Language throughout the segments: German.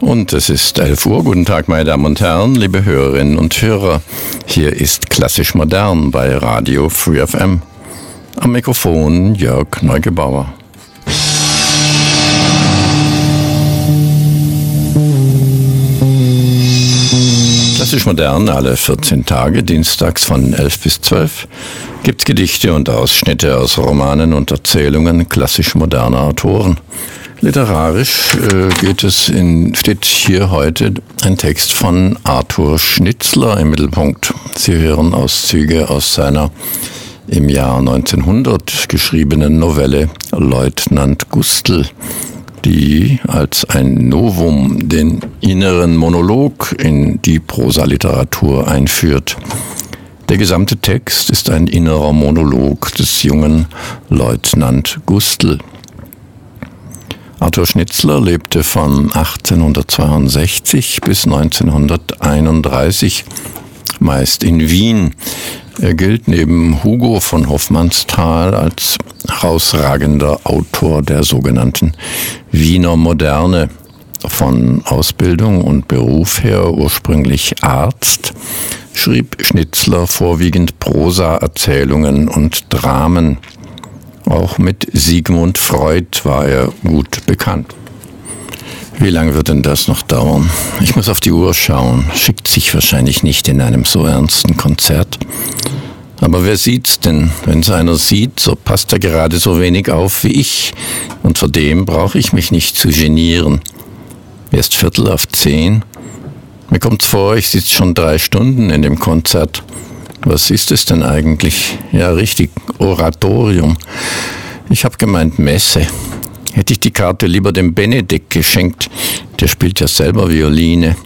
Und es ist 11 Uhr. Guten Tag, meine Damen und Herren, liebe Hörerinnen und Hörer. Hier ist Klassisch Modern bei Radio Free FM. Am Mikrofon Jörg Neugebauer. Klassisch Modern alle 14 Tage, dienstags von 11 bis 12, gibt's Gedichte und Ausschnitte aus Romanen und Erzählungen klassisch moderner Autoren. Literarisch äh, geht es in, steht hier heute ein Text von Arthur Schnitzler im Mittelpunkt. Sie hören Auszüge aus seiner im Jahr 1900 geschriebenen Novelle Leutnant Gustl, die als ein Novum den inneren Monolog in die Prosaliteratur einführt. Der gesamte Text ist ein innerer Monolog des jungen Leutnant Gustl. Arthur Schnitzler lebte von 1862 bis 1931, meist in Wien. Er gilt neben Hugo von Hoffmannsthal als herausragender Autor der sogenannten Wiener Moderne. Von Ausbildung und Beruf her ursprünglich Arzt, schrieb Schnitzler vorwiegend Prosa-Erzählungen und Dramen. Auch mit Sigmund Freud war er gut bekannt. Wie lange wird denn das noch dauern? Ich muss auf die Uhr schauen. Schickt sich wahrscheinlich nicht in einem so ernsten Konzert. Aber wer sieht's denn? Wenn's einer sieht, so passt er gerade so wenig auf wie ich. Und vor dem brauche ich mich nicht zu genieren. Erst Viertel auf zehn. Mir kommt's vor, ich sitze schon drei Stunden in dem Konzert. Was ist es denn eigentlich? Ja, richtig, Oratorium. Ich habe gemeint Messe. Hätte ich die Karte lieber dem Benedikt geschenkt, der spielt ja selber Violine.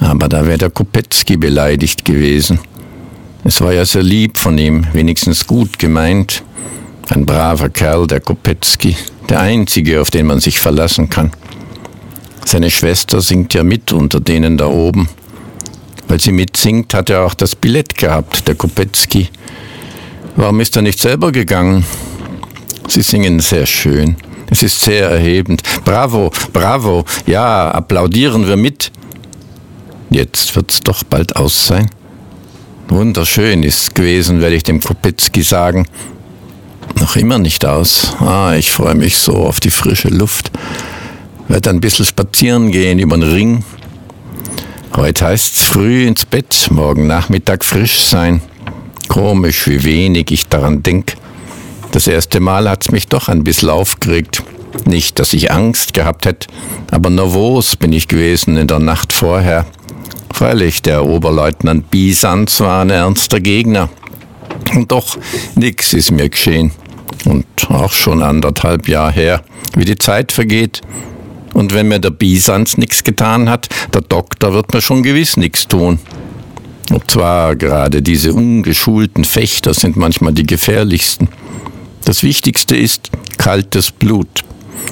Aber da wäre der Kopetzky beleidigt gewesen. Es war ja sehr lieb von ihm, wenigstens gut gemeint. Ein braver Kerl, der Kopetzky, der einzige, auf den man sich verlassen kann. Seine Schwester singt ja mit unter denen da oben. Weil sie mitsingt, hat er auch das Billett gehabt, der Kopetzky. Warum ist er nicht selber gegangen? Sie singen sehr schön. Es ist sehr erhebend. Bravo, bravo. Ja, applaudieren wir mit. Jetzt wird's doch bald aus sein. Wunderschön ist gewesen, werde ich dem Kopetzky sagen. Noch immer nicht aus. Ah, ich freue mich so auf die frische Luft. Werde ein bisschen spazieren gehen über den Ring. Heute heißt's früh ins Bett, morgen Nachmittag frisch sein. Komisch, wie wenig ich daran denk. Das erste Mal hat's mich doch ein bisschen aufgeregt. Nicht, dass ich Angst gehabt hätte, aber nervos bin ich gewesen in der Nacht vorher. Freilich, der Oberleutnant Bisans war ein ernster Gegner. Und doch, nix ist mir geschehen. Und auch schon anderthalb Jahre her, wie die Zeit vergeht. Und wenn mir der Bisans nichts getan hat, der Doktor wird mir schon gewiss nichts tun. Und zwar gerade diese ungeschulten Fechter sind manchmal die gefährlichsten. Das Wichtigste ist kaltes Blut.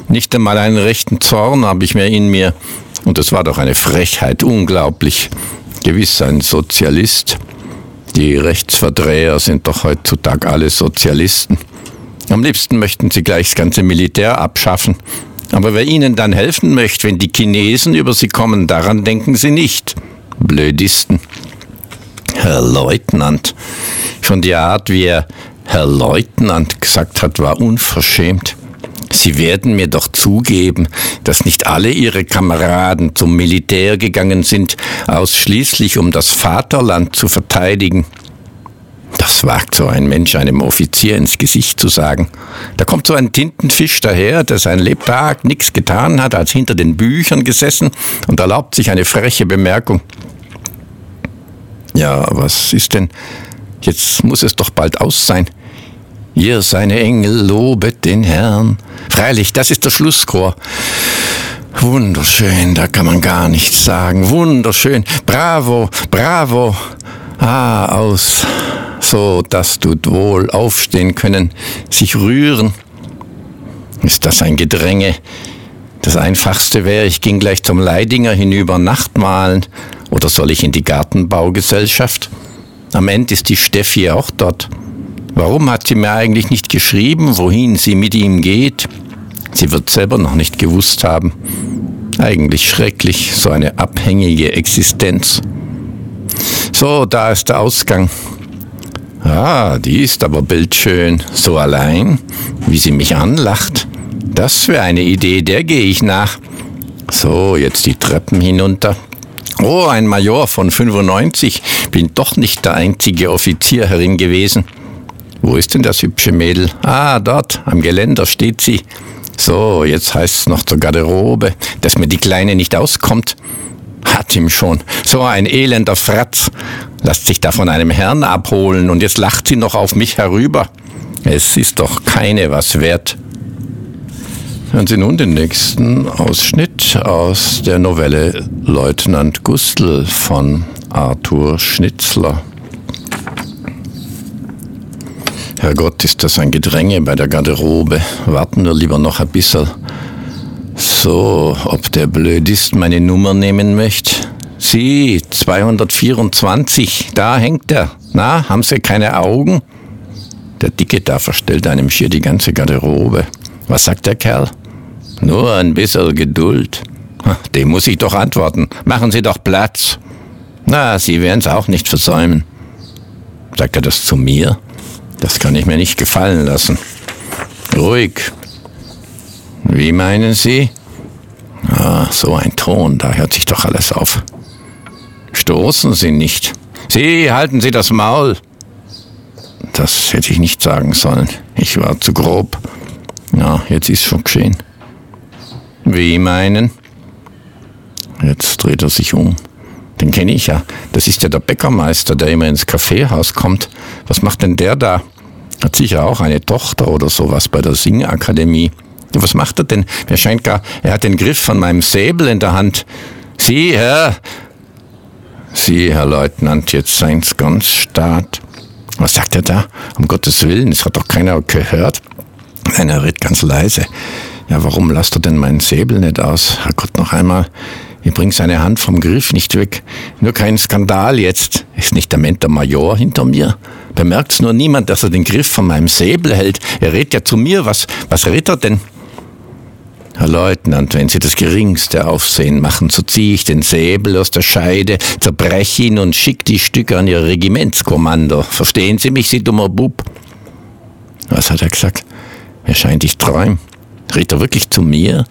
Nicht einmal einen rechten Zorn habe ich mehr in mir. Und es war doch eine Frechheit, unglaublich. Gewiss ein Sozialist. Die Rechtsverdreher sind doch heutzutage alle Sozialisten. Am liebsten möchten sie gleich das ganze Militär abschaffen. Aber wer ihnen dann helfen möchte, wenn die Chinesen über sie kommen, daran denken sie nicht. Blödisten. Herr Leutnant. Schon die Art, wie er Herr Leutnant gesagt hat, war unverschämt. Sie werden mir doch zugeben, dass nicht alle Ihre Kameraden zum Militär gegangen sind, ausschließlich um das Vaterland zu verteidigen. Das wagt so ein Mensch einem Offizier ins Gesicht zu sagen. Da kommt so ein Tintenfisch daher, der sein Lebtag nichts getan hat, als hinter den Büchern gesessen und erlaubt sich eine freche Bemerkung. Ja, was ist denn? Jetzt muss es doch bald aus sein. Ihr seine Engel lobet den Herrn. Freilich, das ist der Schlusschor. Wunderschön, da kann man gar nichts sagen. Wunderschön. Bravo, bravo. Ah, aus. So, das tut wohl. Aufstehen können, sich rühren. Ist das ein Gedränge? Das Einfachste wäre, ich ging gleich zum Leidinger hinüber Nachtmalen. Oder soll ich in die Gartenbaugesellschaft? Am Ende ist die Steffi auch dort. Warum hat sie mir eigentlich nicht geschrieben, wohin sie mit ihm geht? Sie wird selber noch nicht gewusst haben. Eigentlich schrecklich, so eine abhängige Existenz. So, da ist der Ausgang. Ah, die ist aber bildschön. So allein, wie sie mich anlacht. Das wäre eine Idee, der gehe ich nach. So, jetzt die Treppen hinunter. Oh, ein Major von 95. Bin doch nicht der einzige Offizier herin gewesen. Wo ist denn das hübsche Mädel? Ah, dort, am Geländer steht sie. So, jetzt heißt es noch zur Garderobe, dass mir die Kleine nicht auskommt. Hat ihm schon. So ein elender Fratz. Lasst sich da von einem Herrn abholen und jetzt lacht sie noch auf mich herüber. Es ist doch keine was wert. Hören Sie nun den nächsten Ausschnitt aus der Novelle Leutnant Gustl von Arthur Schnitzler. Herrgott, ist das ein Gedränge bei der Garderobe. Warten wir lieber noch ein bisschen. So, ob der Blödist meine Nummer nehmen möchte? Sie, 224, da hängt er. Na, haben Sie keine Augen? Der Dicke da verstellt einem schier die ganze Garderobe. Was sagt der Kerl? Nur ein bisschen Geduld. Dem muss ich doch antworten. Machen Sie doch Platz. Na, Sie werden es auch nicht versäumen. Sagt er das zu mir? Das kann ich mir nicht gefallen lassen. Ruhig. Wie meinen Sie? Ah, so ein Ton, da hört sich doch alles auf. Stoßen Sie nicht. Sie, halten Sie das Maul. Das hätte ich nicht sagen sollen. Ich war zu grob. Ja, jetzt ist schon geschehen. Wie meinen? Jetzt dreht er sich um. Den kenne ich ja. Das ist ja der Bäckermeister, der immer ins Kaffeehaus kommt. Was macht denn der da? Hat sicher auch eine Tochter oder sowas bei der Singakademie. Was macht er denn? Mir scheint gar, er hat den Griff von meinem Säbel in der Hand. Sie, Herr. Sie, Herr Leutnant, jetzt seien's ganz stark. Was sagt er da? Um Gottes Willen, es hat doch keiner gehört. Nein, er redet ganz leise. Ja, warum lasst er denn meinen Säbel nicht aus? Herrgott, noch einmal. Ich bring seine Hand vom Griff nicht weg. Nur kein Skandal jetzt. Ist nicht der Mentor Major hinter mir? Da merkt's nur niemand, dass er den Griff von meinem Säbel hält. Er redet ja zu mir. Was, was redet er denn? Herr Leutnant, wenn Sie das geringste Aufsehen machen, so ziehe ich den Säbel aus der Scheide, zerbreche ihn und schicke die Stücke an Ihr Regimentskommando. Verstehen Sie mich, Sie dummer Bub? Was hat er gesagt? Er scheint, ich träum. Redet er wirklich zu mir?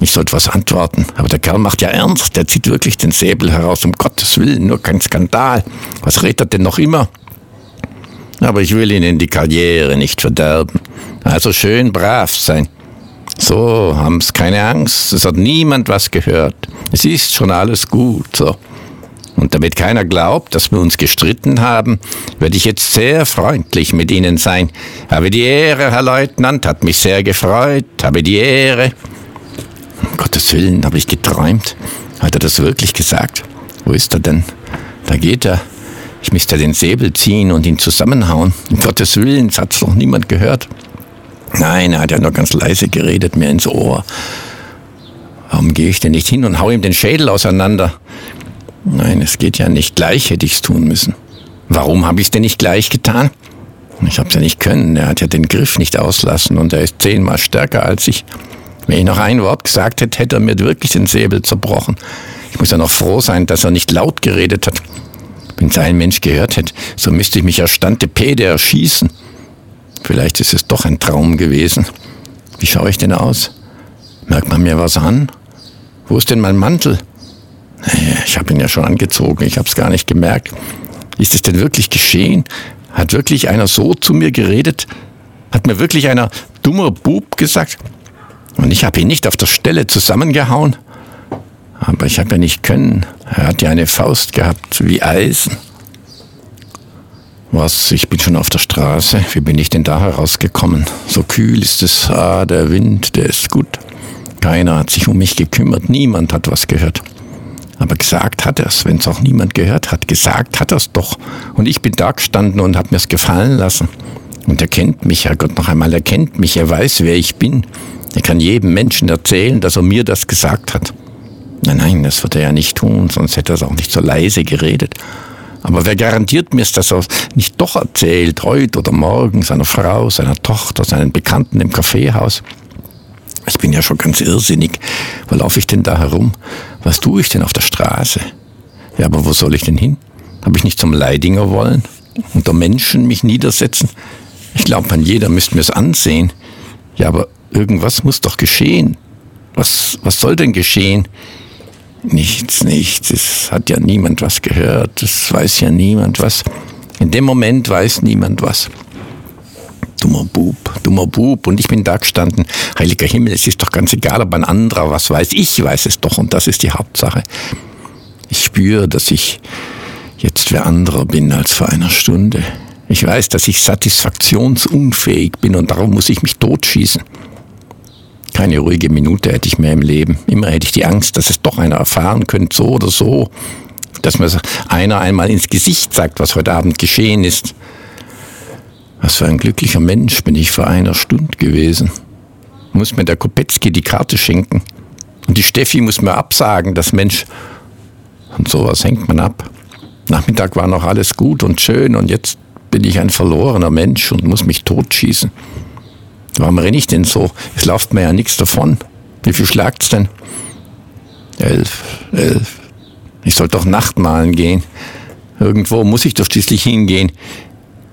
Ich sollte was antworten, aber der Kerl macht ja ernst. Der zieht wirklich den Säbel heraus, um Gottes Willen, nur kein Skandal. Was redet er denn noch immer? Aber ich will Ihnen die Karriere nicht verderben. Also schön brav sein. So, haben's keine Angst, es hat niemand was gehört. Es ist schon alles gut, so. Und damit keiner glaubt, dass wir uns gestritten haben, werde ich jetzt sehr freundlich mit Ihnen sein. Habe die Ehre, Herr Leutnant, hat mich sehr gefreut. Habe die Ehre. Um Gottes Willen, habe ich geträumt. Hat er das wirklich gesagt? Wo ist er denn? Da geht er. Ich müsste den Säbel ziehen und ihn zusammenhauen. Um Gottes Willen, hat's noch niemand gehört. Nein, er hat ja nur ganz leise geredet, mir ins Ohr. Warum gehe ich denn nicht hin und hau ihm den Schädel auseinander? Nein, es geht ja nicht. Gleich hätte ich's tun müssen. Warum habe ich's denn nicht gleich getan? Ich hab's ja nicht können. Er hat ja den Griff nicht auslassen und er ist zehnmal stärker als ich. Wenn ich noch ein Wort gesagt hätte, hätte er mir wirklich den Säbel zerbrochen. Ich muss ja noch froh sein, dass er nicht laut geredet hat. Wenn es ein Mensch gehört hätte, so müsste ich mich erstande Pede erschießen. Vielleicht ist es doch ein Traum gewesen. Wie schaue ich denn aus? Merkt man mir was an? Wo ist denn mein Mantel? Ich habe ihn ja schon angezogen, ich habe es gar nicht gemerkt. Ist es denn wirklich geschehen? Hat wirklich einer so zu mir geredet? Hat mir wirklich einer dummer Bub gesagt? Und ich habe ihn nicht auf der Stelle zusammengehauen. Aber ich habe ja nicht können. Er hat ja eine Faust gehabt wie Eisen. Was, ich bin schon auf der Straße. Wie bin ich denn da herausgekommen? So kühl ist es. Ah, der Wind, der ist gut. Keiner hat sich um mich gekümmert. Niemand hat was gehört. Aber gesagt hat er es, wenn es auch niemand gehört hat. Gesagt hat er es doch. Und ich bin da gestanden und habe mir es gefallen lassen. Und er kennt mich, Herrgott, noch einmal, er kennt mich, er weiß, wer ich bin. Er kann jedem Menschen erzählen, dass er mir das gesagt hat. Nein, nein, das wird er ja nicht tun, sonst hätte er es auch nicht so leise geredet. Aber wer garantiert mir, dass er nicht doch erzählt, heute oder morgen, seiner Frau, seiner Tochter, seinen Bekannten im Kaffeehaus? Ich bin ja schon ganz irrsinnig. Wo laufe ich denn da herum? Was tue ich denn auf der Straße? Ja, aber wo soll ich denn hin? Habe ich nicht zum Leidinger wollen? Unter Menschen mich niedersetzen? Ich glaube, an jeder müsste mir es ansehen. Ja, aber irgendwas muss doch geschehen. Was, was soll denn geschehen? Nichts, nichts. Es hat ja niemand was gehört. Es weiß ja niemand was. In dem Moment weiß niemand was. Dummer Bub, dummer Bub. Und ich bin da gestanden. Heiliger Himmel, es ist doch ganz egal, ob ein anderer was weiß. Ich weiß es doch und das ist die Hauptsache. Ich spüre, dass ich jetzt wer anderer bin als vor einer Stunde. Ich weiß, dass ich satisfaktionsunfähig bin und darum muss ich mich totschießen. Keine ruhige Minute hätte ich mehr im Leben. Immer hätte ich die Angst, dass es doch einer erfahren könnte, so oder so. Dass mir einer einmal ins Gesicht sagt, was heute Abend geschehen ist. Was für ein glücklicher Mensch bin ich vor einer Stunde gewesen. Muss mir der Kopetzky die Karte schenken. Und die Steffi muss mir absagen, das Mensch. Und sowas hängt man ab. Nachmittag war noch alles gut und schön und jetzt bin ich ein verlorener Mensch und muss mich totschießen. Warum renne ich denn so? Es läuft mir ja nichts davon. Wie viel schlagt's denn? Elf, elf. Ich soll doch Nachtmalen gehen. Irgendwo muss ich doch schließlich hingehen.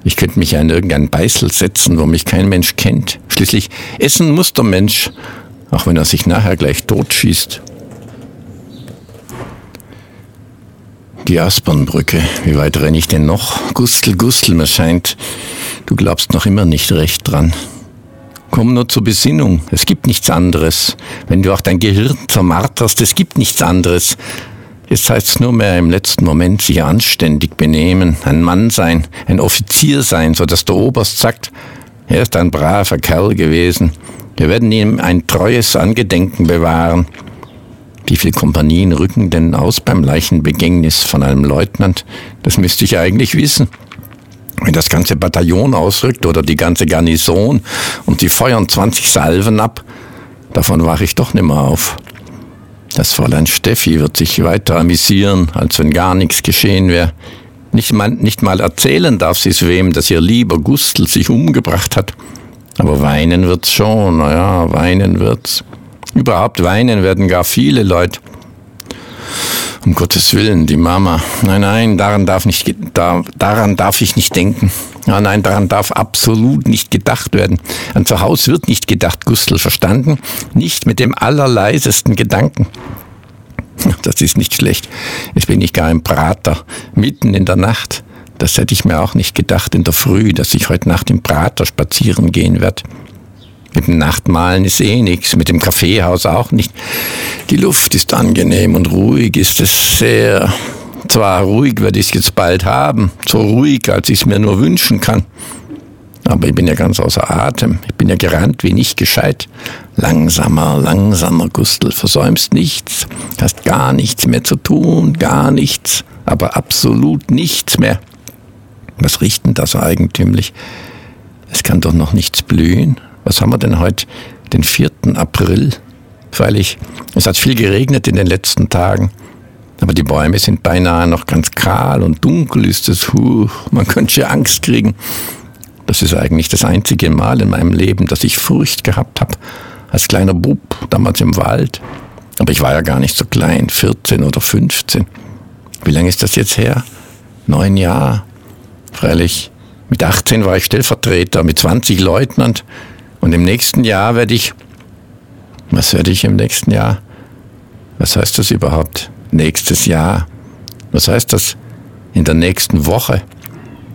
Ich könnte mich ja in irgendeinen Beißel setzen, wo mich kein Mensch kennt. Schließlich essen muss der Mensch, auch wenn er sich nachher gleich totschießt. Die Aspernbrücke. Wie weit renne ich denn noch? Gustel, Gustel, mir scheint, du glaubst noch immer nicht recht dran. Komm nur zur Besinnung. Es gibt nichts anderes. Wenn du auch dein Gehirn zermarterst, es gibt nichts anderes. Jetzt heißt es nur mehr im letzten Moment sich anständig benehmen, ein Mann sein, ein Offizier sein, so dass der Oberst sagt, er ist ein braver Kerl gewesen. Wir werden ihm ein treues Angedenken bewahren. Wie viele Kompanien rücken denn aus beim Leichenbegängnis von einem Leutnant? Das müsste ich eigentlich wissen. Wenn das ganze Bataillon ausrückt oder die ganze Garnison und die feuern 20 Salven ab, davon wache ich doch nimmer auf. Das Fräulein Steffi wird sich weiter amüsieren, als wenn gar nichts geschehen wäre. Nicht mal, nicht mal erzählen darf sie es wem, dass ihr lieber Gustl sich umgebracht hat. Aber weinen wird's schon, naja, weinen wird's. Überhaupt weinen werden gar viele Leute. Um Gottes Willen, die Mama. Nein, nein, daran darf, nicht, da, daran darf ich nicht denken. Ja, nein, daran darf absolut nicht gedacht werden. An zu Hause wird nicht gedacht, Gustl, verstanden? Nicht mit dem allerleisesten Gedanken. Das ist nicht schlecht. Jetzt bin ich gar ein Prater, mitten in der Nacht. Das hätte ich mir auch nicht gedacht in der Früh, dass ich heute Nacht im Prater spazieren gehen werde. Mit dem Nachtmalen ist eh nichts, mit dem Kaffeehaus auch nicht. Die Luft ist angenehm und ruhig ist es sehr. Zwar ruhig werde ich es jetzt bald haben, so ruhig, als ich es mir nur wünschen kann. Aber ich bin ja ganz außer Atem. Ich bin ja gerannt wie nicht gescheit. Langsamer, langsamer, Gustl, versäumst nichts. Hast gar nichts mehr zu tun, gar nichts. Aber absolut nichts mehr. Was riecht denn das eigentümlich? Es kann doch noch nichts blühen. Was haben wir denn heute? Den 4. April. Freilich, es hat viel geregnet in den letzten Tagen. Aber die Bäume sind beinahe noch ganz kahl und dunkel ist es. Huh, man könnte Angst kriegen. Das ist eigentlich das einzige Mal in meinem Leben, dass ich Furcht gehabt habe. Als kleiner Bub, damals im Wald. Aber ich war ja gar nicht so klein, 14 oder 15. Wie lange ist das jetzt her? Neun Jahre. Freilich, mit 18 war ich Stellvertreter, mit 20 Leutnant. Und im nächsten Jahr werde ich, was werde ich im nächsten Jahr? Was heißt das überhaupt? Nächstes Jahr. Was heißt das in der nächsten Woche?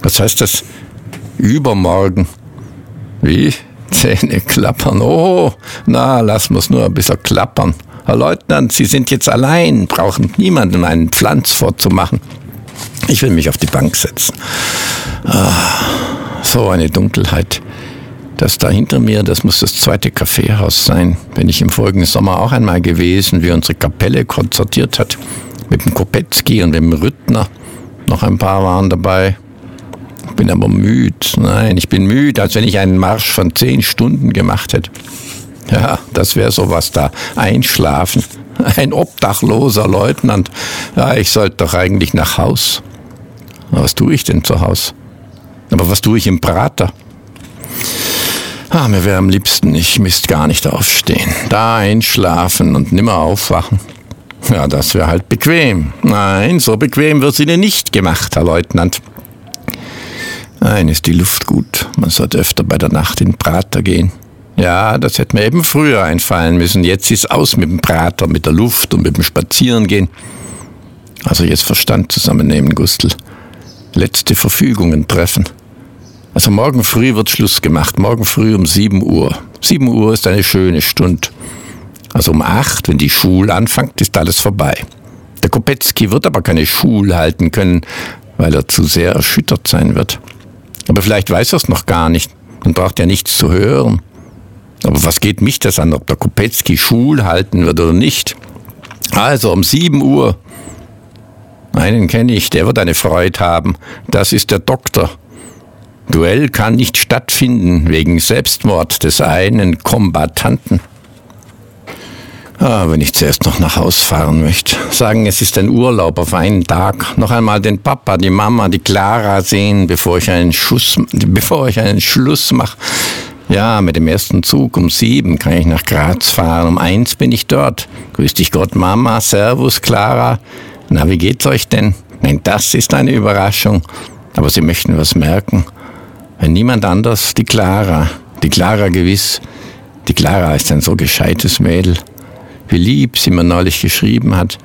Was heißt das übermorgen? Wie? Zähne klappern. Oh, na, lass uns nur ein bisschen klappern. Herr Leutnant, Sie sind jetzt allein, brauchen niemandem einen Pflanz vorzumachen. Ich will mich auf die Bank setzen. Ah, so eine Dunkelheit. Das da hinter mir, das muss das zweite Kaffeehaus sein. Bin ich im folgenden Sommer auch einmal gewesen, wie unsere Kapelle konzertiert hat. Mit dem Kopetzky und dem Rüttner. Noch ein paar waren dabei. Ich bin aber müde. Nein, ich bin müde, als wenn ich einen Marsch von zehn Stunden gemacht hätte. Ja, das wäre sowas da. Einschlafen. Ein obdachloser Leutnant. Ja, ich sollte doch eigentlich nach Haus. Was tue ich denn zu Haus? Aber was tue ich im Prater? Ah, mir wäre am liebsten, ich müsste gar nicht aufstehen. Da einschlafen und nimmer aufwachen. Ja, das wäre halt bequem. Nein, so bequem wird sie dir nicht gemacht, Herr Leutnant. Nein, ist die Luft gut. Man sollte öfter bei der Nacht in den Prater gehen. Ja, das hätte mir eben früher einfallen müssen. Jetzt ist aus mit dem Prater, mit der Luft und mit dem Spazierengehen. Also jetzt Verstand zusammennehmen, Gustl. Letzte Verfügungen treffen. Also morgen früh wird Schluss gemacht. Morgen früh um 7 Uhr. 7 Uhr ist eine schöne Stunde. Also um 8, wenn die Schule anfängt, ist alles vorbei. Der Kopetzky wird aber keine Schule halten können, weil er zu sehr erschüttert sein wird. Aber vielleicht weiß er es noch gar nicht und braucht ja nichts zu hören. Aber was geht mich das an, ob der Kopetzky Schul halten wird oder nicht? Also um 7 Uhr. Einen kenne ich, der wird eine Freude haben. Das ist der Doktor. Duell kann nicht stattfinden wegen Selbstmord des einen Kombattanten. Ah, wenn ich zuerst noch nach Haus fahren möchte. Sagen, es ist ein Urlaub auf einen Tag. Noch einmal den Papa, die Mama, die Clara sehen, bevor ich einen Schuss, bevor ich einen Schluss mache. Ja, mit dem ersten Zug um sieben kann ich nach Graz fahren. Um eins bin ich dort. Grüß dich Gott, Mama. Servus, Clara. Na, wie geht's euch denn? Nein, das ist eine Überraschung. Aber Sie möchten was merken. Wenn niemand anders, die Clara. Die Clara gewiss. Die Clara ist ein so gescheites Mädel. Wie lieb sie mir neulich geschrieben hat.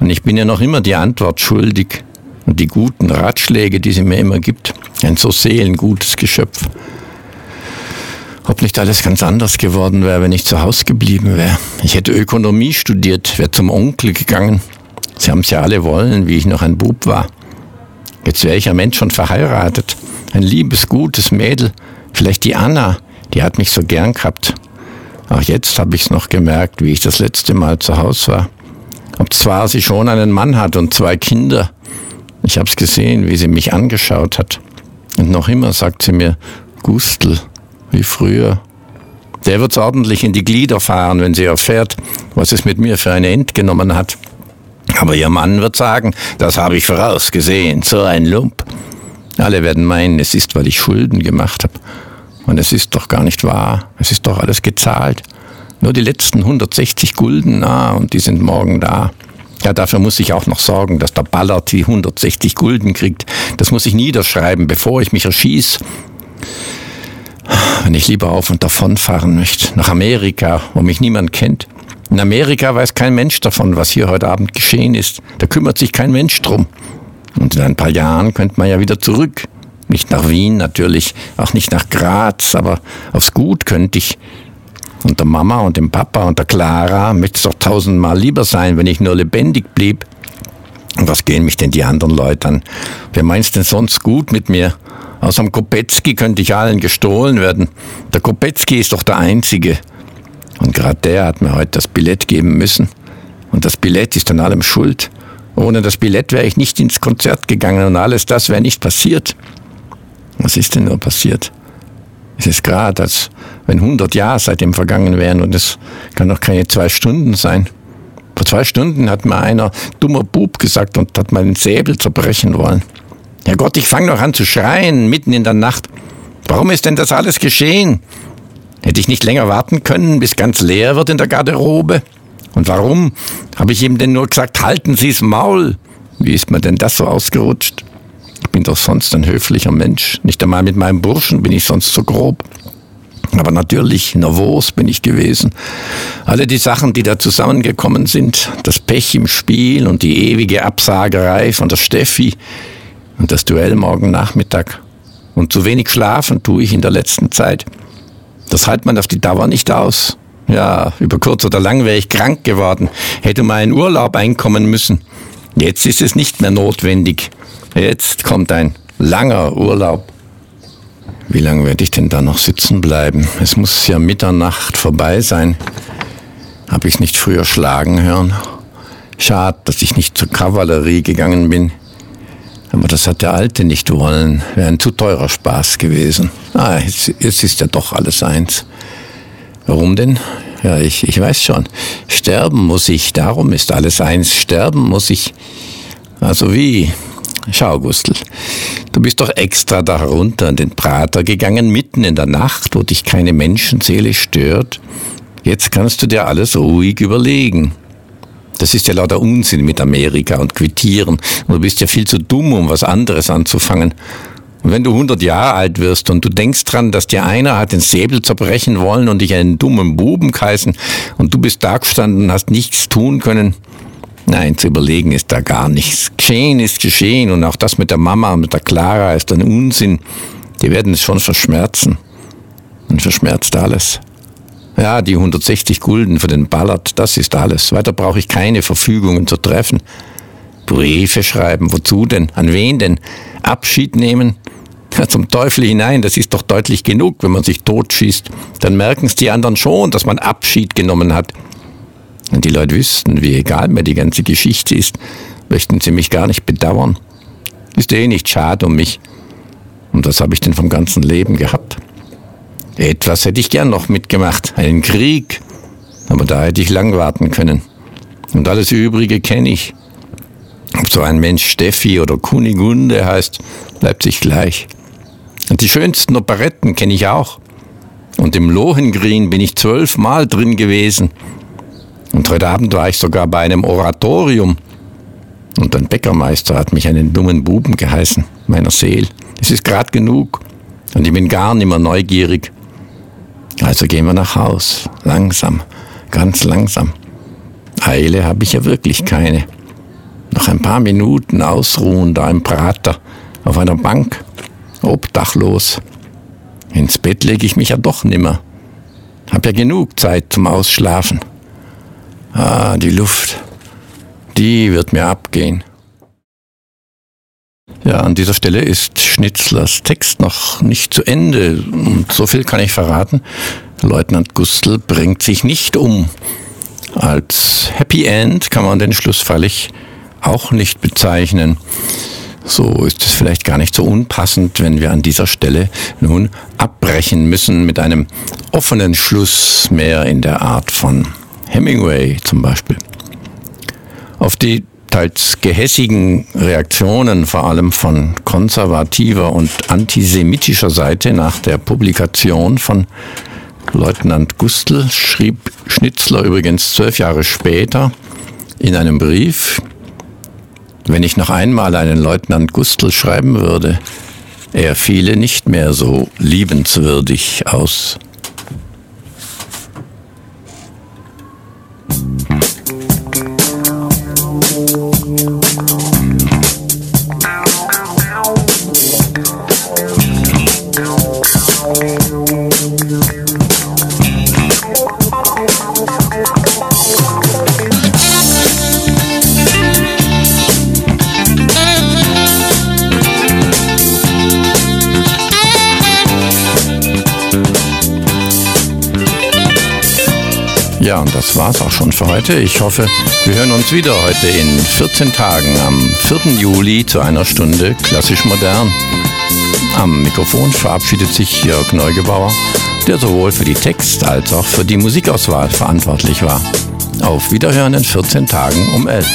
Und ich bin ihr noch immer die Antwort schuldig. Und die guten Ratschläge, die sie mir immer gibt. Ein so seelengutes Geschöpf. Ob nicht alles ganz anders geworden wäre, wenn ich zu Hause geblieben wäre. Ich hätte Ökonomie studiert, wäre zum Onkel gegangen. Sie haben es ja alle wollen, wie ich noch ein Bub war. Jetzt wäre ich ein Mensch schon verheiratet. Ein liebes, gutes Mädel. Vielleicht die Anna, die hat mich so gern gehabt. Auch jetzt habe ich es noch gemerkt, wie ich das letzte Mal zu Hause war. Ob zwar sie schon einen Mann hat und zwei Kinder. Ich habe es gesehen, wie sie mich angeschaut hat. Und noch immer sagt sie mir, Gustl, wie früher. Der wird's ordentlich in die Glieder fahren, wenn sie erfährt, was es mit mir für eine End genommen hat. Aber ihr Mann wird sagen, das habe ich vorausgesehen, so ein Lump. Alle werden meinen, es ist, weil ich Schulden gemacht habe. Und es ist doch gar nicht wahr. Es ist doch alles gezahlt. Nur die letzten 160 Gulden, ah, und die sind morgen da. Ja, dafür muss ich auch noch sorgen, dass der Ballard die 160 Gulden kriegt. Das muss ich niederschreiben, bevor ich mich erschieß wenn ich lieber auf und davon fahren möchte, nach Amerika, wo mich niemand kennt. In Amerika weiß kein Mensch davon, was hier heute Abend geschehen ist. Da kümmert sich kein Mensch drum. Und in ein paar Jahren könnte man ja wieder zurück. Nicht nach Wien natürlich, auch nicht nach Graz, aber aufs Gut könnte ich. Und der Mama und dem Papa und der Clara möchte es doch tausendmal lieber sein, wenn ich nur lebendig blieb. Und was gehen mich denn die anderen Leute an? Wer meinst denn sonst gut mit mir? Aus dem Kopetzky könnte ich allen gestohlen werden. Der Kopetzky ist doch der Einzige. Und gerade der hat mir heute das Billett geben müssen. Und das Billett ist an allem schuld. Ohne das Billett wäre ich nicht ins Konzert gegangen und alles das wäre nicht passiert. Was ist denn nur passiert? Es ist gerade, als wenn 100 Jahre seitdem vergangen wären und es kann noch keine zwei Stunden sein. Vor zwei Stunden hat mir einer dummer Bub gesagt und hat meinen Säbel zerbrechen wollen. Ja Gott, ich fange noch an zu schreien, mitten in der Nacht. Warum ist denn das alles geschehen? Hätte ich nicht länger warten können, bis ganz leer wird in der Garderobe? Und warum habe ich ihm denn nur gesagt, halten Sie's Maul? Wie ist mir denn das so ausgerutscht? Ich bin doch sonst ein höflicher Mensch. Nicht einmal mit meinem Burschen bin ich sonst so grob. Aber natürlich, nervös bin ich gewesen. Alle die Sachen, die da zusammengekommen sind, das Pech im Spiel und die ewige Absagerei von der Steffi, und das Duell morgen Nachmittag. Und zu wenig schlafen tue ich in der letzten Zeit. Das hält man auf die Dauer nicht aus. Ja, über kurz oder lang wäre ich krank geworden, hätte mal in Urlaub einkommen müssen. Jetzt ist es nicht mehr notwendig. Jetzt kommt ein langer Urlaub. Wie lange werde ich denn da noch sitzen bleiben? Es muss ja Mitternacht vorbei sein. Habe ich nicht früher schlagen hören? Schade, dass ich nicht zur Kavallerie gegangen bin. Aber das hat der Alte nicht wollen. Wäre ein zu teurer Spaß gewesen. Ah, jetzt, jetzt ist ja doch alles eins. Warum denn? Ja, ich, ich weiß schon. Sterben muss ich, darum ist alles eins. Sterben muss ich. Also wie? Schau, Gustl. Du bist doch extra da herunter in den Prater gegangen, mitten in der Nacht, wo dich keine Menschenseele stört. Jetzt kannst du dir alles ruhig überlegen. Das ist ja lauter Unsinn mit Amerika und Quittieren. Und du bist ja viel zu dumm, um was anderes anzufangen. Und wenn du 100 Jahre alt wirst und du denkst dran, dass dir einer hat den Säbel zerbrechen wollen und dich einen dummen Buben geheißen und du bist da gestanden und hast nichts tun können, Nein, zu überlegen ist da gar nichts. Geschehen ist geschehen und auch das mit der Mama und mit der Clara ist ein Unsinn. Die werden es schon verschmerzen. Und verschmerzt alles. Ja, die 160 Gulden für den Ballard, das ist alles. Weiter brauche ich keine Verfügungen zu treffen. Briefe schreiben, wozu denn? An wen denn? Abschied nehmen? Ja, zum Teufel hinein, das ist doch deutlich genug, wenn man sich totschießt. Dann merken es die anderen schon, dass man Abschied genommen hat. Wenn die Leute wüssten, wie egal mir die ganze Geschichte ist, möchten sie mich gar nicht bedauern. Ist eh nicht schade um mich. Und was habe ich denn vom ganzen Leben gehabt? Etwas hätte ich gern noch mitgemacht, einen Krieg. Aber da hätte ich lang warten können. Und alles Übrige kenne ich. Ob so ein Mensch Steffi oder Kunigunde heißt, bleibt sich gleich. Und die schönsten Operetten kenne ich auch. Und im Lohengrin bin ich zwölfmal drin gewesen. Und heute Abend war ich sogar bei einem Oratorium. Und ein Bäckermeister hat mich einen dummen Buben geheißen, meiner Seele. Es ist grad genug. Und ich bin gar nimmer neugierig. Also gehen wir nach Haus. Langsam, ganz langsam. Eile habe ich ja wirklich keine. Noch ein paar Minuten ausruhen da im Prater auf einer Bank, obdachlos. Ins Bett lege ich mich ja doch nimmer. Hab ja genug Zeit zum Ausschlafen. Ah, die Luft, die wird mir abgehen. Ja, an dieser Stelle ist Schnitzlers Text noch nicht zu Ende. Und so viel kann ich verraten. Leutnant Gustl bringt sich nicht um. Als Happy End kann man den Schluss freilich auch nicht bezeichnen. So ist es vielleicht gar nicht so unpassend, wenn wir an dieser Stelle nun abbrechen müssen mit einem offenen Schluss mehr in der Art von Hemingway zum Beispiel. Auf die teils gehässigen Reaktionen vor allem von konservativer und antisemitischer Seite nach der Publikation von Leutnant Gustl schrieb Schnitzler übrigens zwölf Jahre später in einem Brief, wenn ich noch einmal einen Leutnant Gustl schreiben würde, er fiele nicht mehr so liebenswürdig aus. Ja, und das war's auch schon für heute. Ich hoffe, wir hören uns wieder heute in 14 Tagen am 4. Juli zu einer Stunde klassisch modern. Am Mikrofon verabschiedet sich Jörg Neugebauer, der sowohl für die Text- als auch für die Musikauswahl verantwortlich war. Auf Wiederhören in 14 Tagen um 11.